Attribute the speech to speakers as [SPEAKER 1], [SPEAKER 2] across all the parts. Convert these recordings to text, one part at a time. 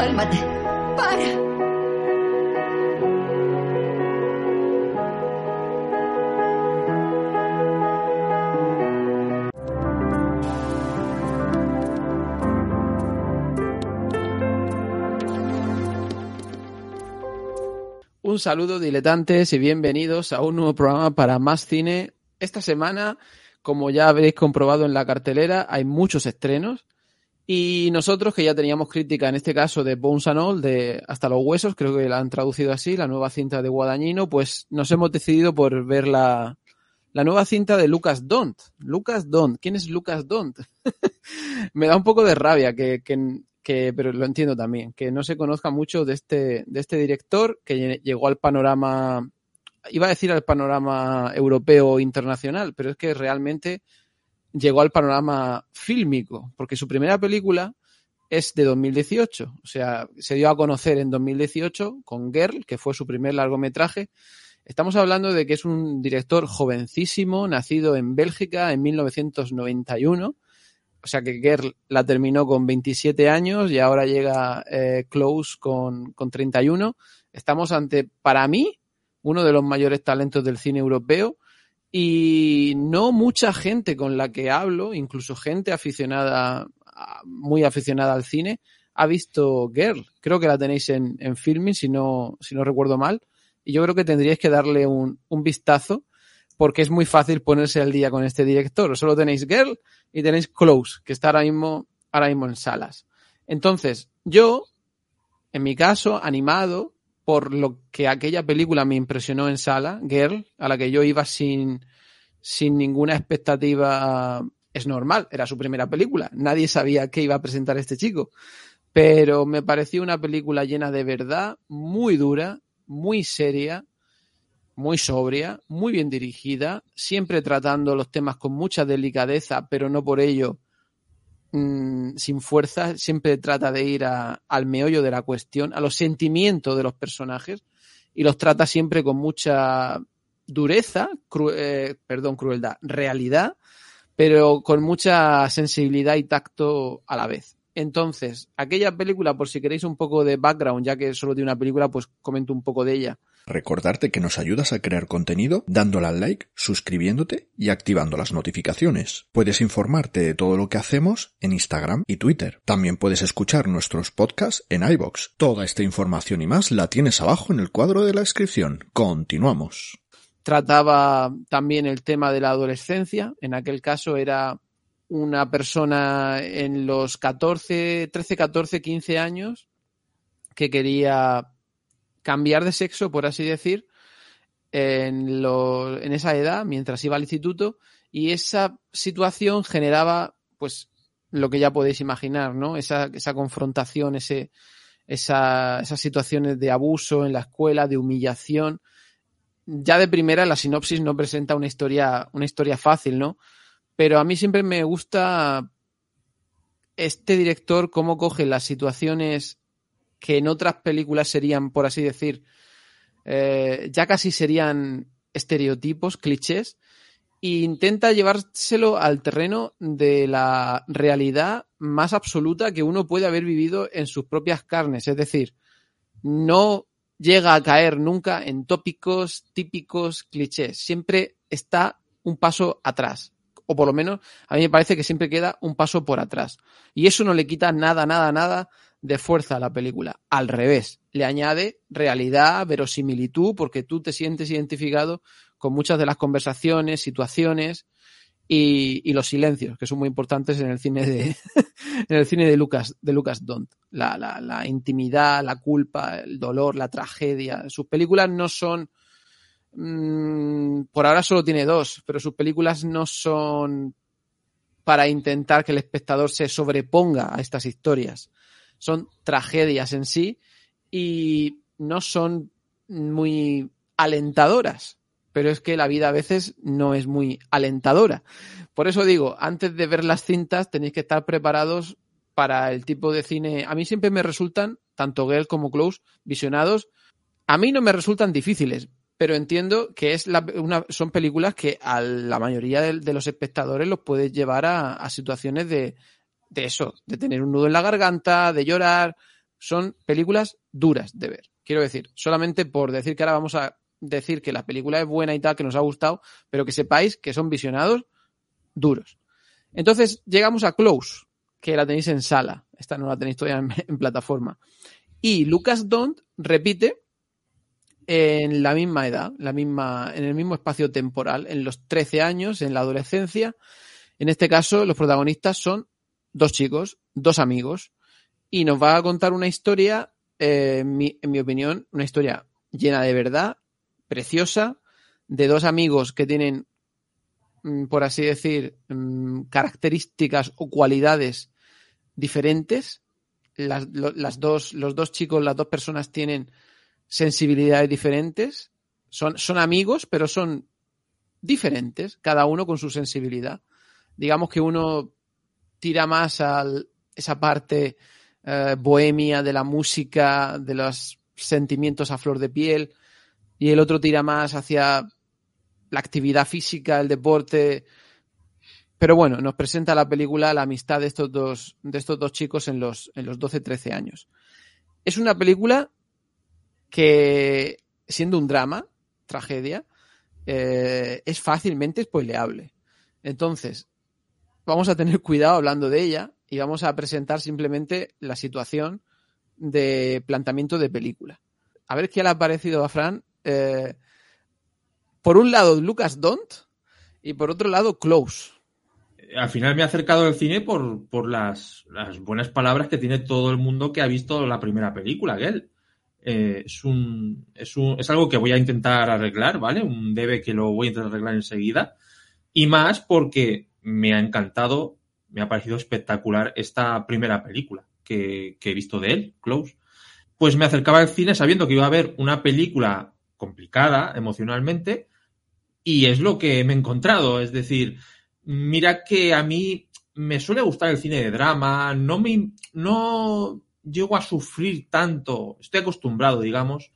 [SPEAKER 1] Cálmate. Para.
[SPEAKER 2] Un saludo diletantes y bienvenidos a un nuevo programa para Más Cine. Esta semana, como ya habréis comprobado en la cartelera, hay muchos estrenos y nosotros que ya teníamos crítica en este caso de Bones and All, de Hasta los Huesos, creo que la han traducido así, la nueva cinta de Guadañino, pues nos hemos decidido por ver la, la nueva cinta de Lucas Dont. Lucas Dont. ¿Quién es Lucas Dont? Me da un poco de rabia que, que, que, pero lo entiendo también, que no se conozca mucho de este, de este director que llegó al panorama, iba a decir al panorama europeo internacional, pero es que realmente llegó al panorama fílmico, porque su primera película es de 2018, o sea, se dio a conocer en 2018 con Girl, que fue su primer largometraje. Estamos hablando de que es un director jovencísimo, nacido en Bélgica en 1991 o sea que Girl la terminó con 27 años y ahora llega eh, Close con, con 31. Estamos ante, para mí, uno de los mayores talentos del cine europeo y no mucha gente con la que hablo, incluso gente aficionada, muy aficionada al cine, ha visto Girl. Creo que la tenéis en, en filming, si no, si no recuerdo mal. Y yo creo que tendríais que darle un, un vistazo porque es muy fácil ponerse al día con este director. Solo tenéis Girl y tenéis Close, que está ahora mismo, ahora mismo en salas. Entonces, yo, en mi caso, animado por lo que aquella película me impresionó en sala, Girl, a la que yo iba sin, sin ninguna expectativa, es normal, era su primera película, nadie sabía qué iba a presentar este chico, pero me pareció una película llena de verdad, muy dura, muy seria, muy sobria, muy bien dirigida, siempre tratando los temas con mucha delicadeza, pero no por ello mmm, sin fuerza, siempre trata de ir a, al meollo de la cuestión, a los sentimientos de los personajes, y los trata siempre con mucha dureza, cru eh, perdón, crueldad, realidad, pero con mucha sensibilidad y tacto a la vez. Entonces, aquella película, por si queréis un poco de background, ya que solo tiene una película, pues comento un poco de ella.
[SPEAKER 3] Recordarte que nos ayudas a crear contenido dándole al like, suscribiéndote y activando las notificaciones. Puedes informarte de todo lo que hacemos en Instagram y Twitter. También puedes escuchar nuestros podcasts en iBox. Toda esta información y más la tienes abajo en el cuadro de la descripción. Continuamos.
[SPEAKER 2] Trataba también el tema de la adolescencia. En aquel caso era una persona en los 14, 13, 14, 15 años que quería cambiar de sexo, por así decir, en, esa edad, mientras iba al instituto, y esa situación generaba, pues, lo que ya podéis imaginar, ¿no? Esa, esa confrontación, ese, esa, esas situaciones de abuso en la escuela, de humillación. Ya de primera, la sinopsis no presenta una historia, una historia fácil, ¿no? Pero a mí siempre me gusta este director, cómo coge las situaciones que en otras películas serían, por así decir, eh, ya casi serían estereotipos, clichés, e intenta llevárselo al terreno de la realidad más absoluta que uno puede haber vivido en sus propias carnes. Es decir, no llega a caer nunca en tópicos típicos clichés. Siempre está un paso atrás. O por lo menos a mí me parece que siempre queda un paso por atrás. Y eso no le quita nada, nada, nada de fuerza a la película. Al revés, le añade realidad, verosimilitud, porque tú te sientes identificado con muchas de las conversaciones, situaciones y, los silencios, que son muy importantes en el cine de, en el cine de Lucas, de Lucas Dont. La, la, la, intimidad, la culpa, el dolor, la tragedia. Sus películas no son mm, por ahora solo tiene dos, pero sus películas no son para intentar que el espectador se sobreponga a estas historias. Son tragedias en sí y no son muy alentadoras, pero es que la vida a veces no es muy alentadora. Por eso digo, antes de ver las cintas tenéis que estar preparados para el tipo de cine. A mí siempre me resultan, tanto Girl como Close, visionados. A mí no me resultan difíciles, pero entiendo que es una, son películas que a la mayoría de, los espectadores los puede llevar a, a situaciones de, de eso, de tener un nudo en la garganta, de llorar. Son películas duras de ver. Quiero decir, solamente por decir que ahora vamos a decir que la película es buena y tal, que nos ha gustado, pero que sepáis que son visionados duros. Entonces llegamos a Close, que la tenéis en sala. Esta no la tenéis todavía en, en plataforma. Y Lucas Don't repite en la misma edad, la misma, en el mismo espacio temporal, en los 13 años, en la adolescencia. En este caso, los protagonistas son dos chicos, dos amigos, y nos va a contar una historia, eh, en, mi, opinión, una historia llena de verdad, preciosa, de dos amigos que tienen, mm, por así decir, mm, características o cualidades diferentes. Las, las dos, los dos chicos, las dos personas tienen sensibilidades diferentes. Son, son amigos, pero son diferentes, cada uno con su sensibilidad. Digamos que uno tira más a esa parte eh, bohemia de la música, de los sentimientos a flor de piel, y el otro tira más hacia la actividad física, el deporte. Pero bueno, nos presenta la película la amistad de estos dos, de estos dos chicos en los, en los 12-13 años. Es una película que, siendo un drama, tragedia, eh, es fácilmente spoileable. Entonces, vamos a tener cuidado hablando de ella y vamos a presentar simplemente la situación de planteamiento de película. A ver qué le ha parecido a Fran. Eh, por un lado, Lucas Don't y por otro lado, Close.
[SPEAKER 4] Al final me ha acercado al cine por, por las, buenas palabras que tiene todo el mundo que ha visto la primera película, Gel. Eh, es, un, es, un, es algo que voy a intentar arreglar, ¿vale? Un debe que lo voy a intentar arreglar enseguida. Y más porque me ha encantado, me ha parecido espectacular esta primera película que, he visto de él, Close. Pues me acercaba al cine sabiendo que iba a haber una película complicada emocionalmente y es lo que me he encontrado. Es decir, mira que a mí me suele gustar el cine de drama, no me no llego a sufrir tanto, estoy acostumbrado, digamos,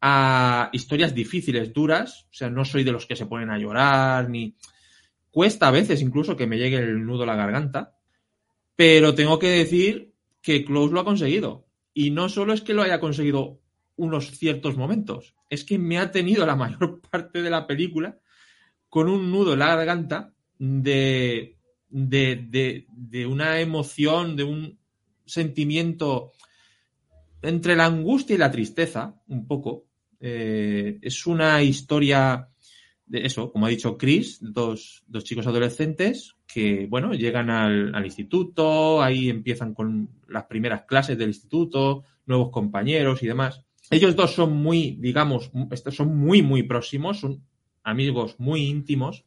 [SPEAKER 4] a historias difíciles, duras, o sea, no soy de los que se ponen a llorar, ni cuesta a veces incluso que me llegue el nudo a la garganta, pero tengo que decir que Close lo ha conseguido. Y no solo es que lo haya conseguido unos ciertos momentos, es que me ha tenido la mayor parte de la película con un nudo en la garganta de, de, de, de una emoción, de un sentimiento entre la angustia y la tristeza, un poco. Eh, es una historia de eso, como ha dicho Chris, dos, dos chicos adolescentes que, bueno, llegan al, al, instituto, ahí empiezan con las primeras clases del instituto, nuevos compañeros y demás. Ellos dos son muy, digamos, son muy, muy próximos, son amigos muy íntimos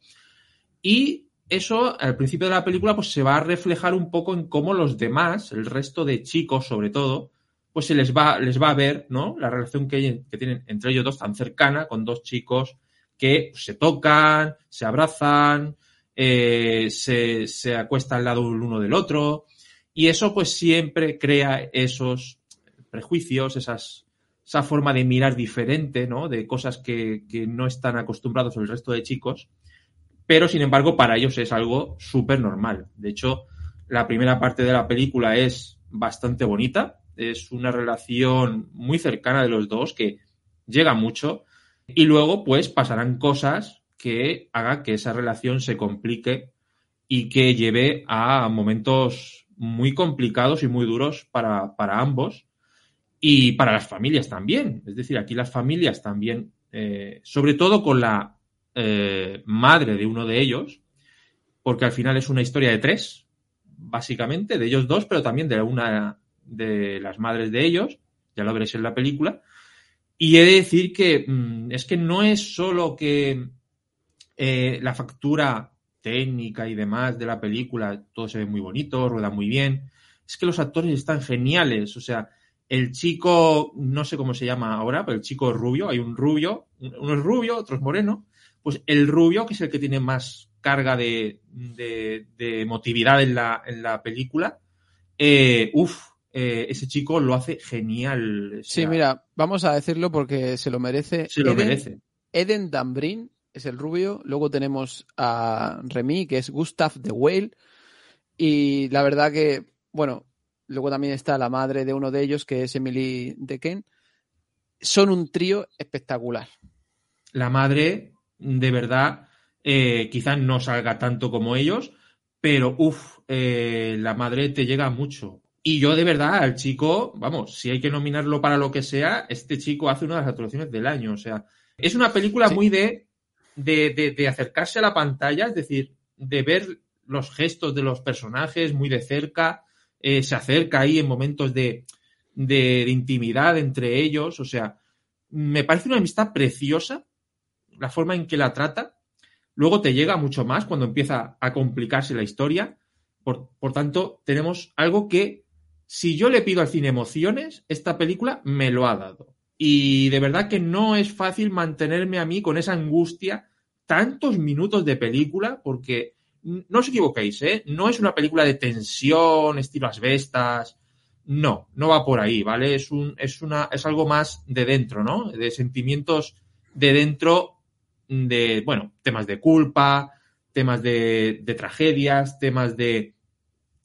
[SPEAKER 4] y eso al principio de la película pues se va a reflejar un poco en cómo los demás, el resto de chicos sobre todo, pues se les va, les va a ver, ¿no? La relación que, tienen entre ellos dos tan cercana con dos chicos que se tocan, se abrazan, eh, se, se acuestan al lado el uno del otro y eso pues siempre crea esos prejuicios, esas, esa forma de mirar diferente, ¿no? De cosas que, que no están acostumbrados el resto de chicos pero sin embargo para ellos es algo súper normal. De hecho, la primera parte de la película es bastante bonita, es una relación muy cercana de los dos que llega mucho y luego pues pasarán cosas que hagan que esa relación se complique y que lleve a momentos muy complicados y muy duros para, para ambos y para las familias también. Es decir, aquí las familias también, eh, sobre todo con la eh, madre de uno de ellos, porque al final es una historia de tres, básicamente, de ellos dos, pero también de una de las madres de ellos, ya lo veréis en la película. Y he de decir que mm, es que no es solo que eh, la factura técnica y demás de la película, todo se ve muy bonito, rueda muy bien. Es que los actores están geniales. O sea, el chico, no sé cómo se llama ahora, pero el chico rubio, hay un rubio, uno es rubio, otro es moreno. Pues el rubio, que es el que tiene más carga de, de, de emotividad en la, en la película, eh, uff, eh, ese chico lo hace genial. O
[SPEAKER 2] Sí, mira, vamos a decirlo porque se lo merece.
[SPEAKER 4] Se lo
[SPEAKER 2] Eden-
[SPEAKER 4] merece.
[SPEAKER 2] Eden Dambrin es el rubio. Luego tenemos a Remy, que es Gustav de Whale. Y la verdad que, bueno, luego también está la madre de uno de ellos, que es Emily Dequen. Son un trío espectacular.
[SPEAKER 4] La madre, de verdad, eh, quizás no salga tanto como ellos, pero uff, la madre te llega mucho. Y yo de verdad, al chico, vamos, si hay que nominarlo para lo que sea, este chico hace una de las actuaciones del año. O sea, es una película
[SPEAKER 2] Sí.
[SPEAKER 4] muy de, de, de- de acercarse a la pantalla, es decir, de ver los gestos de los personajes muy de cerca, eh, se acerca ahí en momentos de, de, de intimidad entre ellos. O sea, me parece una amistad preciosa la forma en que la trata. Luego te llega mucho más cuando empieza a complicarse la historia. Por, por tanto, tenemos algo que, si yo le pido al cine emociones, esta película me lo ha dado. Y de verdad que no es fácil mantenerme a mí con esa angustia tantos minutos de película, porque no os equivoquéis, ¿eh? No es una película de tensión, estilo asbestas. No, no va por ahí, ¿vale? Es, un, es, una, es algo más de dentro, ¿no? De sentimientos de dentro de, bueno, temas de culpa, temas de, de tragedias, temas de,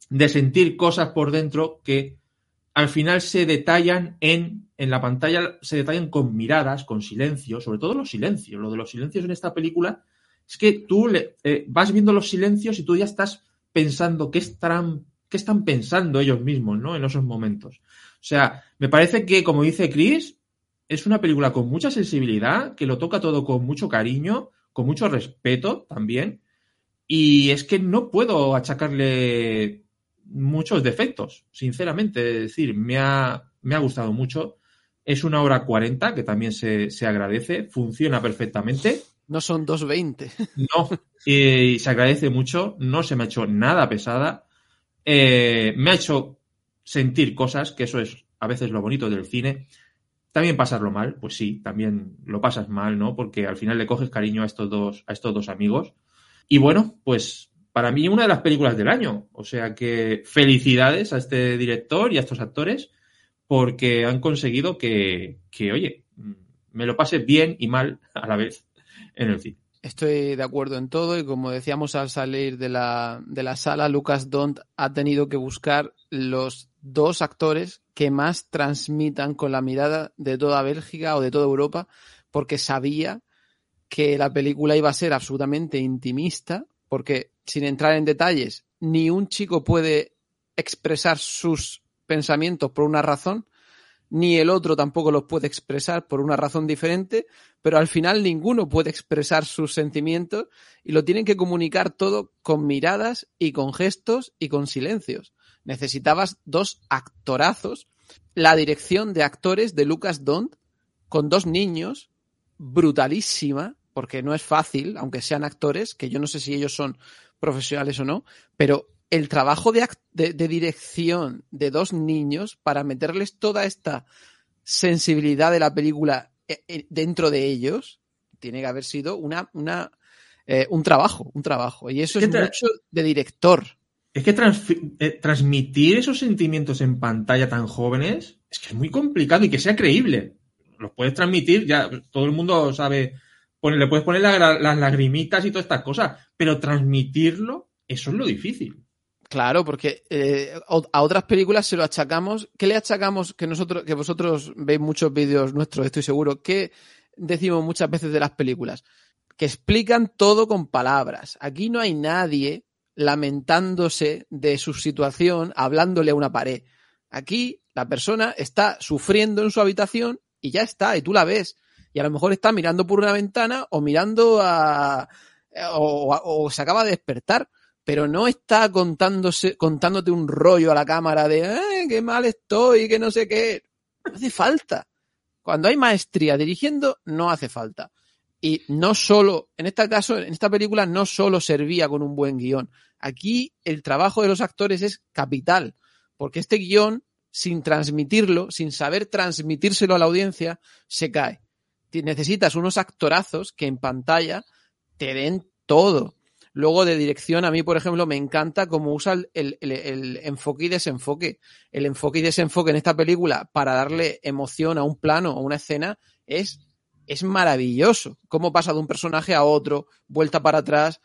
[SPEAKER 4] de sentir cosas por dentro que al final se detallan en, en la pantalla, se detallan con miradas, con silencio, sobre todo los silencios. Lo de los silencios en esta película es que tú eh, vas viendo los silencios y tú ya estás pensando qué qué están pensando ellos mismos, ¿no? En esos momentos. O sea, me parece que, como dice Chris, es una película con mucha sensibilidad, que lo toca todo con mucho cariño, con mucho respeto también. Y es que no puedo achacarle muchos defectos, sinceramente. Es decir, me ha, me ha gustado mucho. Es una hora 40, que también se, se agradece, funciona perfectamente.
[SPEAKER 2] No son 2.20.
[SPEAKER 4] No, y se agradece mucho, no se me ha hecho nada pesada. Eh, me ha hecho sentir cosas, que eso es a veces lo bonito del cine. También pasarlo mal, pues sí, también lo pasas mal, ¿no? Porque al final le coges cariño a estos dos, a estos dos amigos. Y bueno, pues para mí una de las películas del año. O sea que felicidades a este director y a estos actores porque han conseguido que, que oye, me lo pase bien y mal a la vez en el cine.
[SPEAKER 2] Estoy de acuerdo en todo y como decíamos al salir de la, de la sala, Lucas Dont ha tenido que buscar los dos actores que más transmitan con la mirada de toda Bélgica o de toda Europa, porque sabía que la película iba a ser absolutamente intimista, porque sin entrar en detalles, ni un chico puede expresar sus pensamientos por una razón, ni el otro tampoco los puede expresar por una razón diferente, pero al final ninguno puede expresar sus sentimientos y lo tienen que comunicar todo con miradas y con gestos y con silencios. Necesitabas dos actorazos, la dirección de actores de Lucas Dont con dos niños, brutalísima, porque no es fácil, aunque sean actores, que yo no sé si ellos son profesionales o no, pero el trabajo de, de, de dirección de dos niños para meterles toda esta sensibilidad de la película eh, eh, dentro de ellos tiene que haber sido una, una, eh, un trabajo, un trabajo. Y eso es
[SPEAKER 4] ¿Qué tra-
[SPEAKER 2] mucho de director.
[SPEAKER 4] Es que eh, transmitir esos sentimientos en pantalla tan jóvenes es que es muy complicado y que sea creíble. Los puedes transmitir, ya todo el mundo sabe, le puedes poner la- las lagrimitas y todas estas cosas, pero transmitirlo, eso es lo difícil.
[SPEAKER 2] Claro, porque eh, a otras películas se lo achacamos. ¿Qué le achacamos que nosotros, que vosotros veis muchos vídeos nuestros, estoy seguro? ¿Qué decimos muchas veces de las películas? Que explican todo con palabras. Aquí no hay nadie lamentándose de su situación, hablándole a una pared. Aquí la persona está sufriendo en su habitación y ya está, y tú la ves. Y a lo mejor está mirando por una ventana o mirando a. o, se acaba de despertar pero no está contándose, contándote un rollo a la cámara de "Eh, qué mal estoy, que no sé qué. No hace falta. Cuando hay maestría dirigiendo, no hace falta. Y no solo, en este caso, en esta película no solo servía con un buen guion. Aquí el trabajo de los actores es capital, porque este guion, sin transmitirlo, sin saber transmitírselo a la audiencia, se cae. Necesitas unos actorazos que en pantalla te den todo. Luego de dirección, a mí, por ejemplo, me encanta cómo usa el, el, enfoque y desenfoque. El enfoque y desenfoque en esta película para darle emoción a un plano o una escena es, es maravilloso. Cómo pasa de un personaje a otro, vuelta para atrás.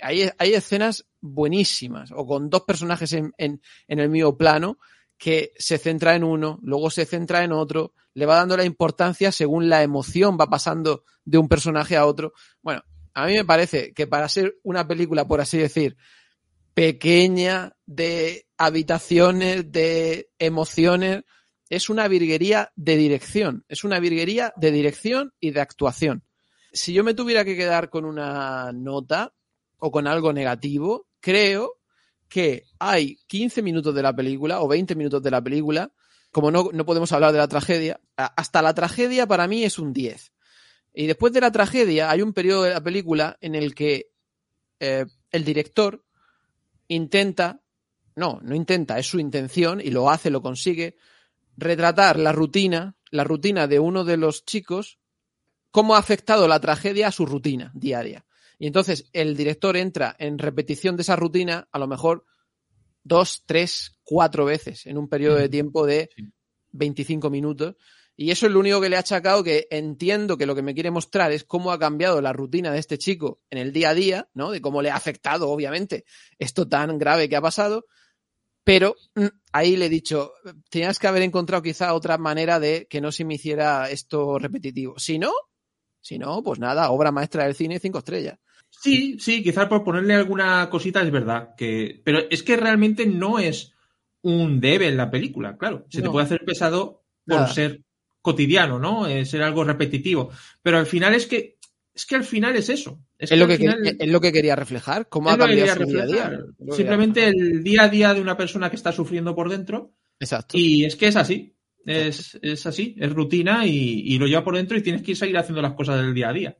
[SPEAKER 2] Hay, hay escenas buenísimas, o con dos personajes en, en, en el mismo plano, que se centra en uno, luego se centra en otro, le va dando la importancia según la emoción va pasando de un personaje a otro. Bueno, a mí me parece que para ser una película, por así decir, pequeña, de habitaciones, de emociones, es una virguería de dirección, es una virguería de dirección y de actuación. Si yo me tuviera que quedar con una nota o con algo negativo, creo que hay 15 minutos de la película o 20 minutos de la película, como no, no podemos hablar de la tragedia, hasta la tragedia para mí es un 10. Y después de la tragedia hay un periodo de la película en el que eh, el director intenta, no, no intenta, es su intención y lo hace, lo consigue, retratar la rutina, la rutina de uno de los chicos, cómo ha afectado la tragedia a su rutina diaria. Y entonces el director entra en repetición de esa rutina, a lo mejor dos, tres, cuatro veces en un periodo de tiempo de 25 minutos y eso es lo único que le ha achacado, que entiendo que lo que me quiere mostrar es cómo ha cambiado la rutina de este chico en el día a día, ¿no? De cómo le ha afectado, obviamente, esto tan grave que ha pasado. Pero mm, ahí le he dicho, tenías que haber encontrado quizá otra manera de que no se me hiciera esto repetitivo. Si no, si no, pues nada, obra maestra del cine, cinco estrellas.
[SPEAKER 4] Sí, sí, quizás por ponerle alguna cosita es verdad. Que... Pero es que realmente no es un debe en la película, claro. Se te puede hacer pesado por ser cotidiano, ¿no? Es ser algo repetitivo. Pero al final es que es que al final es eso.
[SPEAKER 2] Es, lo, que es lo que quería reflejar, cómo ha cambiado su día a día.
[SPEAKER 4] Simplemente el día a día de una persona que está sufriendo por dentro.
[SPEAKER 2] Exacto.
[SPEAKER 4] Y es que es así. Es, es así, es rutina y, y, lo lleva por dentro y tienes que seguir haciendo las cosas del día a día.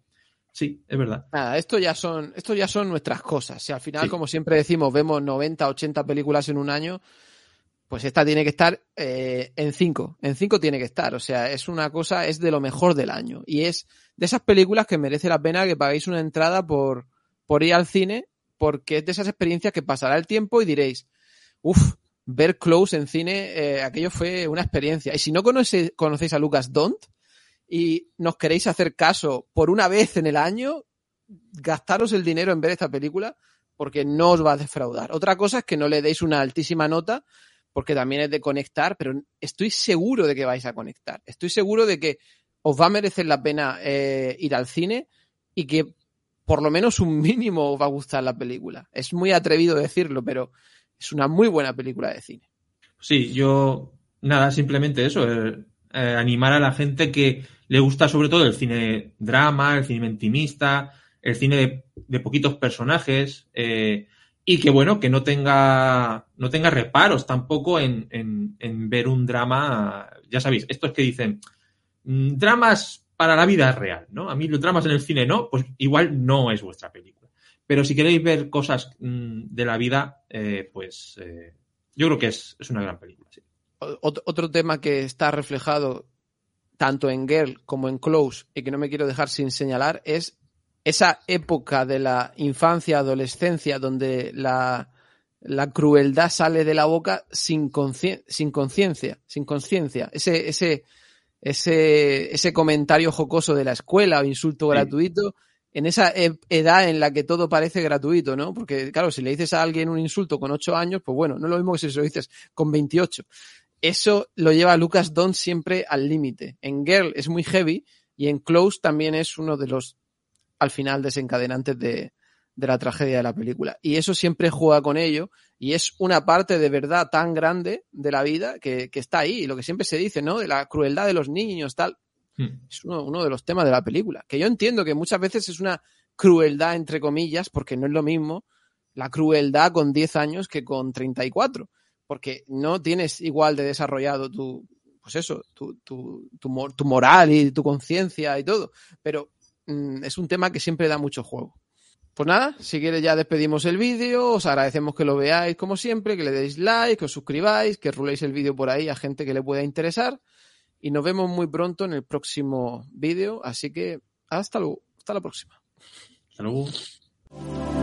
[SPEAKER 4] Sí, es verdad.
[SPEAKER 2] Nada, esto ya son, esto ya son nuestras cosas. Si al final, como siempre decimos, vemos 90, 80 películas en un año, pues esta tiene que estar eh, en 5. En 5 tiene que estar. O sea, es una cosa, es de lo mejor del año. Y es de esas películas que merece la pena que paguéis una entrada por, por ir al cine, porque es de esas experiencias que pasará el tiempo y diréis, uff, ver Close en cine, eh, aquello fue una experiencia. Y si no conocéis a Lucas Don't y nos queréis hacer caso por una vez en el año, gastaros el dinero en ver esta película porque no os va a defraudar. Otra cosa es que no le deis una altísima nota porque también es de conectar, pero estoy seguro de que vais a conectar. Estoy seguro de que os va a merecer la pena eh, ir al cine y que por lo menos un mínimo os va a gustar la película. Es muy atrevido decirlo, pero es una muy buena película de cine.
[SPEAKER 4] Sí, yo nada, simplemente eso, eh, eh, animar a la gente que le gusta sobre todo el cine drama, el cine intimista, el cine de, poquitos personajes, y que bueno, que no tenga, no tenga reparos tampoco en, en, ver un drama, ya sabéis, estos que dicen, mm, dramas para la vida real, ¿no? A mí los dramas en el cine no, pues igual no es vuestra película. Pero si queréis ver cosas mm, de la vida, eh, pues eh, yo creo que es, es, una gran película. Sí.
[SPEAKER 2] Otro tema que está reflejado tanto en Girl como en Close y que no me quiero dejar sin señalar es esa época de la infancia, adolescencia, donde la, la crueldad sale de la boca sin conciencia, sin conciencia, sin conciencia. Ese, ese, ese, ese comentario jocoso de la escuela o insulto sí. gratuito, en esa e, edad en la que todo parece gratuito, ¿no? Porque, claro, si le dices a alguien un insulto con 8 años, pues bueno, no es lo mismo que si se lo dices con 28. Eso lo lleva a Lucas Don siempre al límite. En Girl es muy heavy y en Close también es uno de los al final desencadenantes de, de la tragedia de la película. Y eso siempre juega con ello y es una parte de verdad tan grande de la vida que, que está ahí. Y lo que siempre se dice, ¿no? De la crueldad de los niños, tal. Hmm. Es uno, uno, de los temas de la película. Que yo entiendo que muchas veces es una crueldad, entre comillas, porque no es lo mismo la crueldad con 10 años que con 34. Porque no tienes igual de desarrollado tu, pues eso, tu, tu, tu, tu moral y tu conciencia y todo. Pero mm, es un tema que siempre da mucho juego. Pues nada, si quieres ya despedimos el vídeo, os agradecemos que lo veáis como siempre, que le deis like, que os suscribáis, que ruléis el vídeo por ahí a gente que le pueda interesar y nos vemos muy pronto en el próximo vídeo, así que hasta luego, hasta la próxima.
[SPEAKER 4] Hasta.